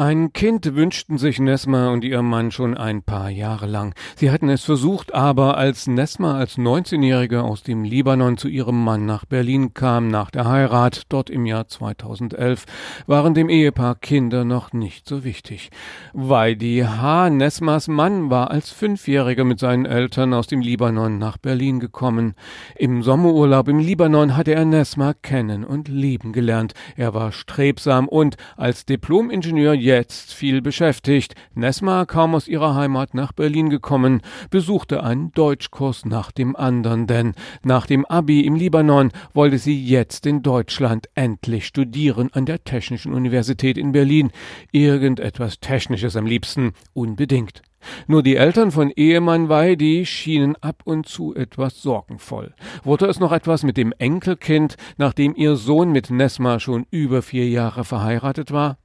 Ein Kind wünschten sich Nesma und ihr Mann schon ein paar Jahre lang. Sie hatten es versucht, aber als Nesma als 19-Jährige aus dem Libanon zu ihrem Mann nach Berlin kam, nach der Heirat, dort im Jahr 2011, waren dem Ehepaar Kinder noch nicht so wichtig. Weidi H., Nesmas Mann, war als Fünfjähriger mit seinen Eltern aus dem Libanon nach Berlin gekommen. Im Sommerurlaub im Libanon hatte er Nesma kennen und lieben gelernt. Er war strebsam und als Diplomingenieur jetzt viel beschäftigt. Nesma, kaum aus ihrer Heimat nach Berlin gekommen, besuchte einen Deutschkurs nach dem anderen, denn nach dem Abi im Libanon wollte sie jetzt in Deutschland endlich studieren an der Technischen Universität in Berlin. Irgendetwas Technisches am liebsten, unbedingt. Nur die Eltern von Ehemann Weidi schienen ab und zu etwas sorgenvoll. Wurde es noch etwas mit dem Enkelkind, nachdem ihr Sohn mit Nesma schon über vier Jahre verheiratet war?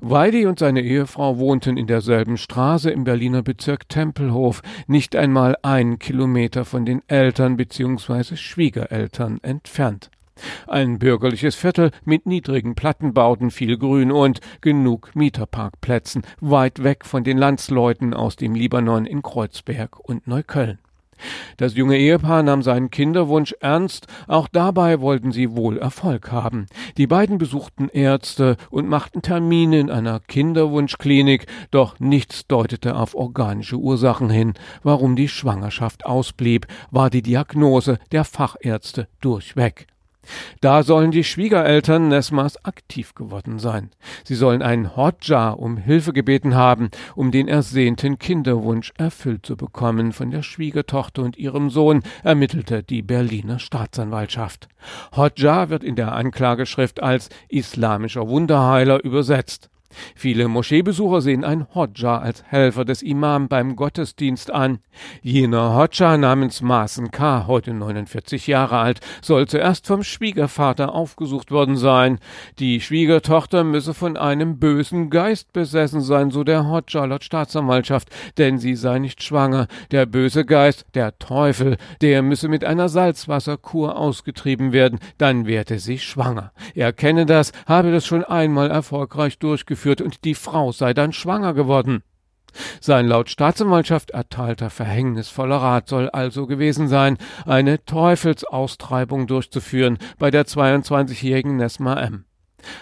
Weidi und seine Ehefrau wohnten in derselben Straße im Berliner Bezirk Tempelhof, nicht einmal einen Kilometer von den Eltern bzw. Schwiegereltern entfernt. Ein bürgerliches Viertel mit niedrigen Plattenbauten, viel Grün und genug Mieterparkplätzen, weit weg von den Landsleuten aus dem Libanon in Kreuzberg und Neukölln. Das junge Ehepaar nahm seinen Kinderwunsch ernst, auch dabei wollten sie wohl Erfolg haben. Die beiden besuchten Ärzte und machten Termine in einer Kinderwunschklinik, doch nichts deutete auf organische Ursachen hin. Warum die Schwangerschaft ausblieb, war die Diagnose der Fachärzte durchweg. Da sollen die Schwiegereltern Nesmas aktiv geworden sein. Sie sollen einen Hodja um Hilfe gebeten haben, um den ersehnten Kinderwunsch erfüllt zu bekommen. Von der Schwiegertochter und ihrem Sohn ermittelte die Berliner Staatsanwaltschaft. Hodja wird in der Anklageschrift als islamischer Wunderheiler übersetzt. Viele Moscheebesucher sehen einen Hodja als Helfer des Imam beim Gottesdienst an. Jener Hodja namens Maßen K., heute 49 Jahre alt, soll zuerst vom Schwiegervater aufgesucht worden sein. Die Schwiegertochter müsse von einem bösen Geist besessen sein, so der Hodja laut Staatsanwaltschaft, denn sie sei nicht schwanger. Der böse Geist, der Teufel, der müsse mit einer Salzwasserkur ausgetrieben werden, dann werde sie schwanger. Er kenne das, habe das schon einmal erfolgreich durchgeführt ausgeführt und die Frau sei dann schwanger geworden. Sein laut Staatsanwaltschaft erteilter verhängnisvoller Rat soll also gewesen sein, eine Teufelsaustreibung durchzuführen bei der 22-jährigen Nesma M.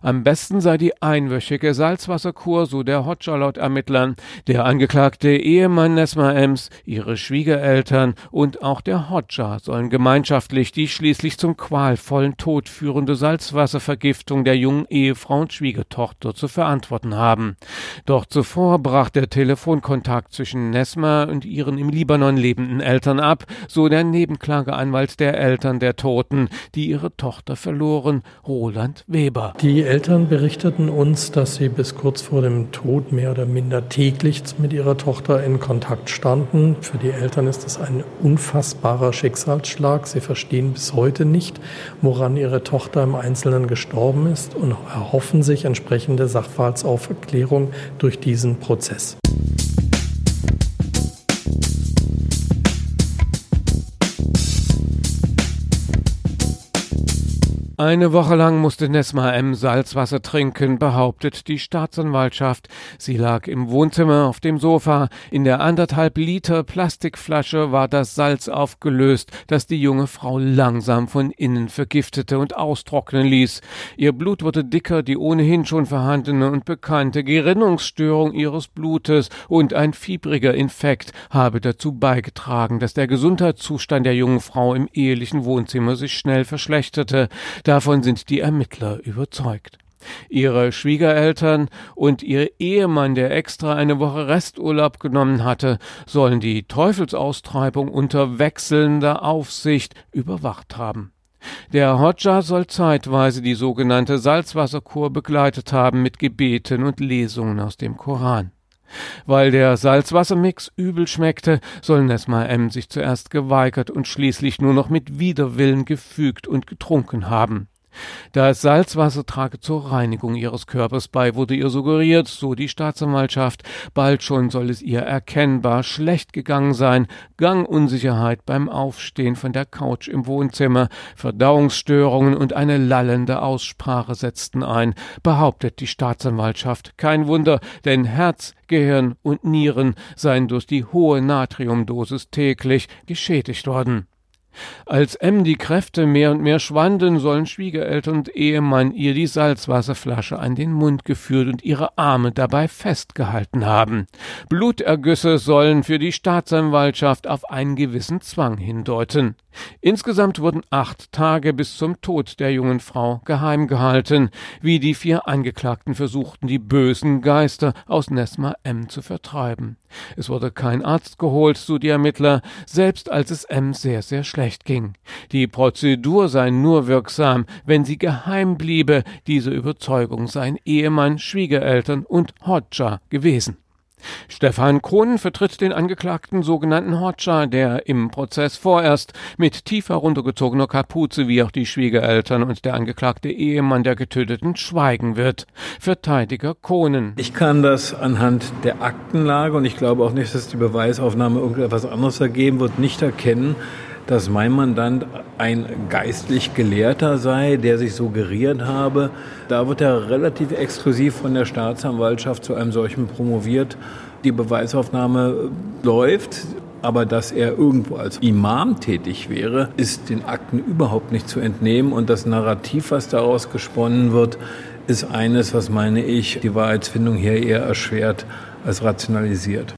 Am besten sei die einwöchige Salzwasserkur, so der Hodja laut Ermittlern. Der angeklagte Ehemann Nesma Ems, ihre Schwiegereltern und auch der Hodja sollen gemeinschaftlich die schließlich zum qualvollen Tod führende Salzwasservergiftung der jungen Ehefrau und Schwiegertochter zu verantworten haben. Doch zuvor brach der Telefonkontakt zwischen Nesma und ihren im Libanon lebenden Eltern ab, so der Nebenklageanwalt der Eltern der Toten, die ihre Tochter verloren, Roland Weber. Die Eltern berichteten uns, dass sie bis kurz vor dem Tod mehr oder minder täglich mit ihrer Tochter in Kontakt standen. Für die Eltern ist das ein unfassbarer Schicksalsschlag. Sie verstehen bis heute nicht, woran ihre Tochter im Einzelnen gestorben ist und erhoffen sich entsprechende Sachverhaltsaufklärung durch diesen Prozess. Eine Woche lang musste Nesma M. Salzwasser trinken, behauptet die Staatsanwaltschaft. Sie lag im Wohnzimmer auf dem Sofa. In der anderthalb Liter Plastikflasche war das Salz aufgelöst, das die junge Frau langsam von innen vergiftete und austrocknen ließ. Ihr Blut wurde dicker, die ohnehin schon vorhandene und bekannte Gerinnungsstörung ihres Blutes und ein fiebriger Infekt habe dazu beigetragen, dass der Gesundheitszustand der jungen Frau im ehelichen Wohnzimmer sich schnell verschlechterte. Davon sind die Ermittler überzeugt. Ihre Schwiegereltern und ihr Ehemann, der extra eine Woche Resturlaub genommen hatte, sollen die Teufelsaustreibung unter wechselnder Aufsicht überwacht haben. Der Hodja soll zeitweise die sogenannte Salzwasserkur begleitet haben mit Gebeten und Lesungen aus dem Koran. Weil der Salzwassermix übel schmeckte, soll Nesma M. sich zuerst geweigert und schließlich nur noch mit Widerwillen gefügt und getrunken haben. Das Salzwasser trage zur Reinigung ihres Körpers bei, wurde ihr suggeriert, so die Staatsanwaltschaft. Bald schon soll es ihr erkennbar schlecht gegangen sein. Gangunsicherheit beim Aufstehen von der Couch im Wohnzimmer, Verdauungsstörungen und eine lallende Aussprache setzten ein, behauptet die Staatsanwaltschaft. Kein Wunder, denn Herz, Gehirn und Nieren seien durch die hohe Natriumdosis täglich geschädigt worden. Als M die Kräfte mehr und mehr schwanden, sollen Schwiegereltern und Ehemann ihr die Salzwasserflasche an den Mund geführt und ihre Arme dabei festgehalten haben. Blutergüsse sollen für die Staatsanwaltschaft auf einen gewissen Zwang hindeuten. Insgesamt wurden acht Tage bis zum Tod der jungen Frau geheim gehalten, wie die vier Angeklagten versuchten, die bösen Geister aus Nesma M zu vertreiben. Es wurde kein Arzt geholt, so die Ermittler, selbst als es M sehr, sehr schlecht ging. Die Prozedur sei nur wirksam, wenn sie geheim bliebe, diese Überzeugung seien Ehemann, Schwiegereltern und Hodja gewesen. Stefan Kronen vertritt den Angeklagten sogenannten Hotscher, der im Prozess vorerst mit tief heruntergezogener Kapuze wie auch die Schwiegereltern und der angeklagte Ehemann der Getöteten schweigen wird. Verteidiger Kronen. Ich kann das anhand der Aktenlage und ich glaube auch nicht, dass die Beweisaufnahme irgendetwas anderes ergeben wird, nicht erkennen, dass mein Mandant ein geistlich Gelehrter sei, der sich suggeriert habe. Da wird er relativ exklusiv von der Staatsanwaltschaft zu einem solchen promoviert. Die Beweisaufnahme läuft, aber dass er irgendwo als Imam tätig wäre, ist den Akten überhaupt nicht zu entnehmen. Und das Narrativ, was daraus gesponnen wird, ist eines, was meine ich, die Wahrheitsfindung hier eher erschwert als rationalisiert.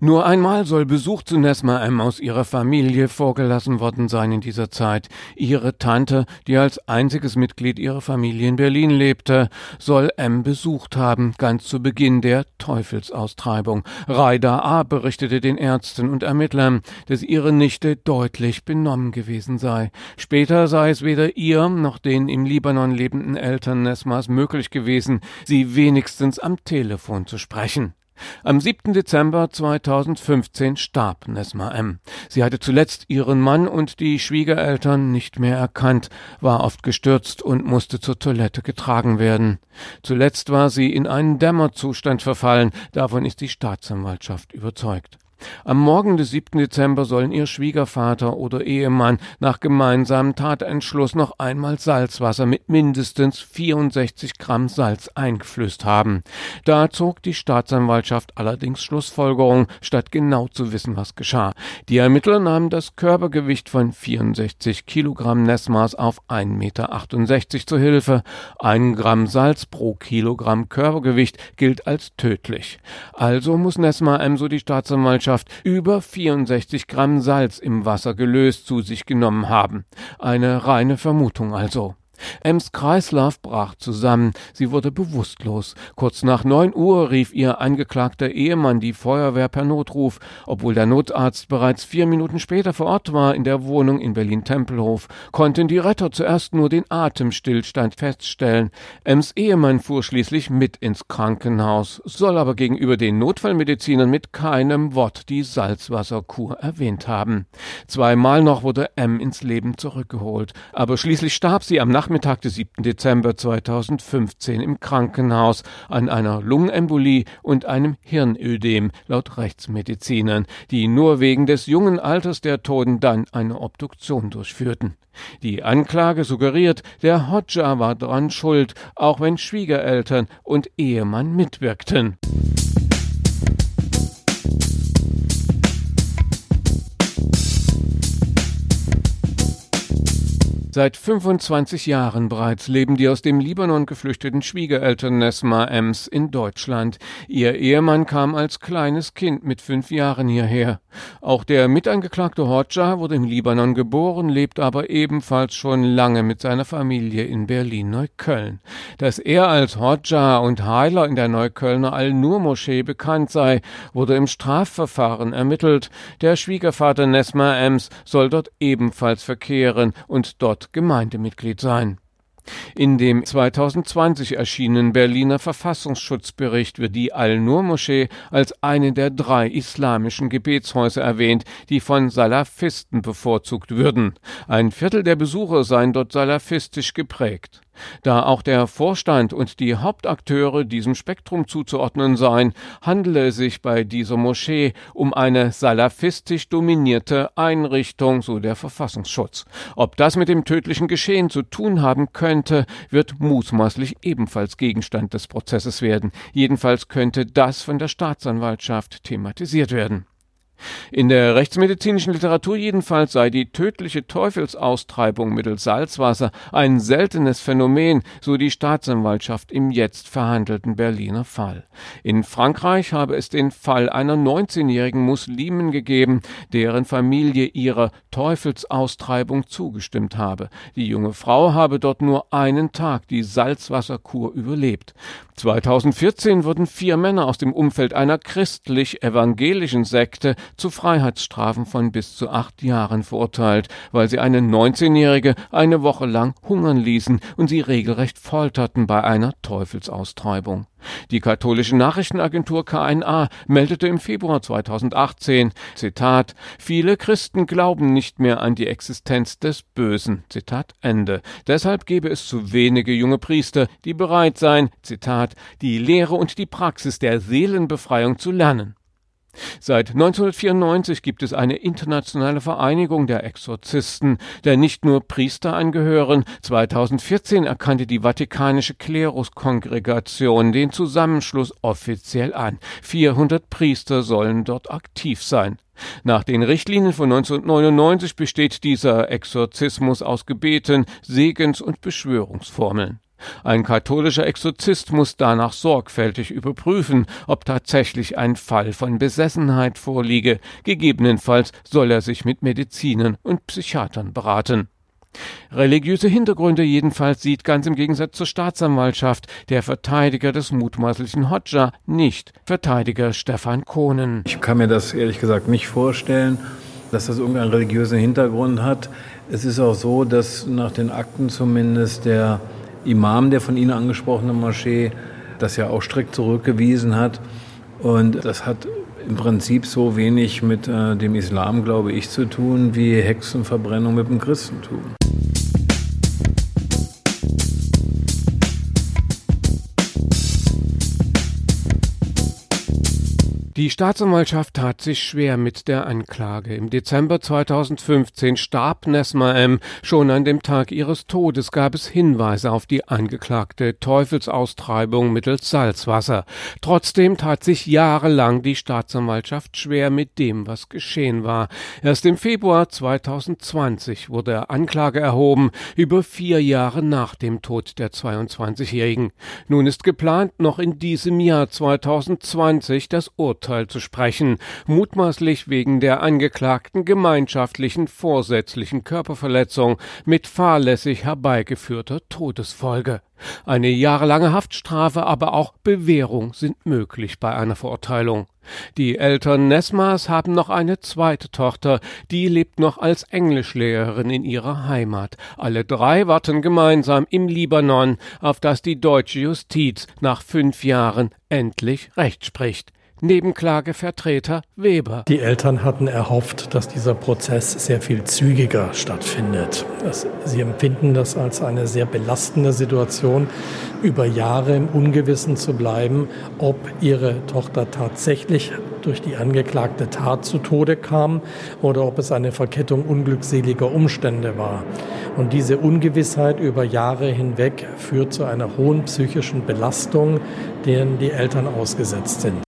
Nur einmal soll Besuch zu Nesma M. aus ihrer Familie vorgelassen worden sein in dieser Zeit. Ihre Tante, die als einziges Mitglied ihrer Familie in Berlin lebte, soll M. besucht haben, ganz zu Beginn der Teufelsaustreibung. Raida A. berichtete den Ärzten und Ermittlern, dass ihre Nichte deutlich benommen gewesen sei. Später sei es weder ihr noch den im Libanon lebenden Eltern Nesmas möglich gewesen, sie wenigstens am Telefon zu sprechen. Am 7. Dezember 2015 starb Nesma M. Sie hatte zuletzt ihren Mann und die Schwiegereltern nicht mehr erkannt, war oft gestürzt und musste zur Toilette getragen werden. Zuletzt war sie in einen Dämmerzustand verfallen, davon ist die Staatsanwaltschaft überzeugt. Am Morgen des 7. Dezember sollen ihr Schwiegervater oder Ehemann nach gemeinsamem Tatentschluss noch einmal Salzwasser mit mindestens 64 Gramm Salz eingeflößt haben. Da zog die Staatsanwaltschaft allerdings Schlussfolgerung, statt genau zu wissen, was geschah. Die Ermittler nahmen das Körpergewicht von 64 Kilogramm Nessmaß auf 1,68 Meter zur Hilfe. Ein Gramm Salz pro Kilogramm Körpergewicht gilt als tödlich. Also muss Nessma ebenso die Staatsanwaltschaft Mannschaft über 64 Gramm Salz im Wasser gelöst zu sich genommen haben. Eine reine Vermutung also. Ems Kreislauf brach zusammen, sie wurde bewusstlos. Kurz nach neun Uhr rief ihr angeklagter Ehemann die Feuerwehr per Notruf, obwohl der Notarzt bereits vier Minuten später vor Ort war in der Wohnung in Berlin-Tempelhof, konnten die Retter zuerst nur den Atemstillstand feststellen. Ems Ehemann fuhr schließlich mit ins Krankenhaus, soll aber gegenüber den Notfallmedizinern mit keinem Wort die Salzwasserkur erwähnt haben. Zweimal noch wurde M ins Leben zurückgeholt, aber schließlich starb sie am Nachmittag Nachmittag des 7. Dezember 2015 im Krankenhaus an einer Lungenembolie und einem Hirnödem, laut Rechtsmedizinern, die nur wegen des jungen Alters der Toten dann eine Obduktion durchführten. Die Anklage suggeriert, der Hodja war dran schuld, auch wenn Schwiegereltern und Ehemann mitwirkten. Seit 25 Jahren bereits leben die aus dem Libanon geflüchteten Schwiegereltern Nesma Ems in Deutschland. Ihr Ehemann kam als kleines Kind mit fünf Jahren hierher. Auch der mitangeklagte Hodja wurde im Libanon geboren, lebt aber ebenfalls schon lange mit seiner Familie in Berlin-Neukölln. Dass er als Hodja und Heiler in der Neuköllner Al-Nur-Moschee bekannt sei, wurde im Strafverfahren ermittelt. Der Schwiegervater Nesma Ems soll dort ebenfalls verkehren und dort Gemeindemitglied sein. In dem 2020 erschienenen Berliner Verfassungsschutzbericht wird die Al-Nur-Moschee als eine der drei islamischen Gebetshäuser erwähnt, die von Salafisten bevorzugt würden. Ein Viertel der Besucher seien dort salafistisch geprägt. Da auch der Vorstand und die Hauptakteure diesem Spektrum zuzuordnen seien, handele es sich bei dieser Moschee um eine salafistisch dominierte Einrichtung, so der Verfassungsschutz. Ob das mit dem tödlichen Geschehen zu tun haben könnte, wird mutmaßlich ebenfalls Gegenstand des Prozesses werden. Jedenfalls könnte das von der Staatsanwaltschaft thematisiert werden. In der rechtsmedizinischen Literatur jedenfalls sei die tödliche Teufelsaustreibung mittels Salzwasser ein seltenes Phänomen, so die Staatsanwaltschaft im jetzt verhandelten Berliner Fall. In Frankreich habe es den Fall einer 19-jährigen Muslimin gegeben, deren Familie ihrer Teufelsaustreibung zugestimmt habe. Die junge Frau habe dort nur einen Tag die Salzwasserkur überlebt. 2014 wurden vier Männer aus dem Umfeld einer christlich-evangelischen Sekte zu Freiheitsstrafen von bis zu acht Jahren verurteilt, weil sie eine 19-Jährige eine Woche lang hungern ließen und sie regelrecht folterten bei einer Teufelsaustreibung. Die katholische Nachrichtenagentur KNA meldete im Februar 2018, Zitat, viele Christen glauben nicht mehr an die Existenz des Bösen, Zitat Ende. Deshalb gebe es zu wenige junge Priester, die bereit seien, Zitat, die Lehre und die Praxis der Seelenbefreiung zu lernen. Seit 1994 gibt es eine internationale Vereinigung der Exorzisten, der nicht nur Priester angehören. 2014 erkannte die Vatikanische Kleruskongregation den Zusammenschluss offiziell an. 400 Priester sollen dort aktiv sein. Nach den Richtlinien von 1999 besteht dieser Exorzismus aus Gebeten, Segens- und Beschwörungsformeln. Ein katholischer Exorzist muss danach sorgfältig überprüfen, ob tatsächlich ein Fall von Besessenheit vorliege. Gegebenenfalls soll er sich mit Medizinern und Psychiatern beraten. Religiöse Hintergründe jedenfalls sieht ganz im Gegensatz zur Staatsanwaltschaft der Verteidiger des mutmaßlichen Hodja nicht, Verteidiger Stefan Kohnen. Ich kann mir das ehrlich gesagt nicht vorstellen, dass das irgendeinen religiösen Hintergrund hat. Es ist auch so, dass nach den Akten zumindest der Imam der von Ihnen angesprochene Moschee das ja auch strikt zurückgewiesen hat. Und das hat im Prinzip so wenig mit äh, dem Islam, glaube ich, zu tun wie Hexenverbrennung mit dem Christentum. Die Staatsanwaltschaft tat sich schwer mit der Anklage. Im Dezember 2015 starb Nesma M. Schon an dem Tag ihres Todes gab es Hinweise auf die angeklagte Teufelsaustreibung mittels Salzwasser. Trotzdem tat sich jahrelang die Staatsanwaltschaft schwer mit dem, was geschehen war. Erst im Februar 2020 wurde Anklage erhoben, über vier Jahre nach dem Tod der 22-Jährigen. Nun ist geplant, noch in diesem Jahr 2020 das Urteil Urteil zu sprechen, mutmaßlich wegen der angeklagten gemeinschaftlichen vorsätzlichen Körperverletzung mit fahrlässig herbeigeführter Todesfolge. Eine jahrelange Haftstrafe, aber auch Bewährung sind möglich bei einer Verurteilung. Die Eltern Nesmas haben noch eine zweite Tochter, die lebt noch als Englischlehrerin in ihrer Heimat. Alle drei warten gemeinsam im Libanon, auf das die deutsche Justiz nach fünf Jahren endlich Recht spricht. Nebenklagevertreter Weber. Die Eltern hatten erhofft, dass dieser Prozess sehr viel zügiger stattfindet. Sie empfinden das als eine sehr belastende Situation, über Jahre im Ungewissen zu bleiben, ob ihre Tochter tatsächlich durch die angeklagte Tat zu Tode kam oder ob es eine Verkettung unglückseliger Umstände war. Und diese Ungewissheit über Jahre hinweg führt zu einer hohen psychischen Belastung, deren die Eltern ausgesetzt sind.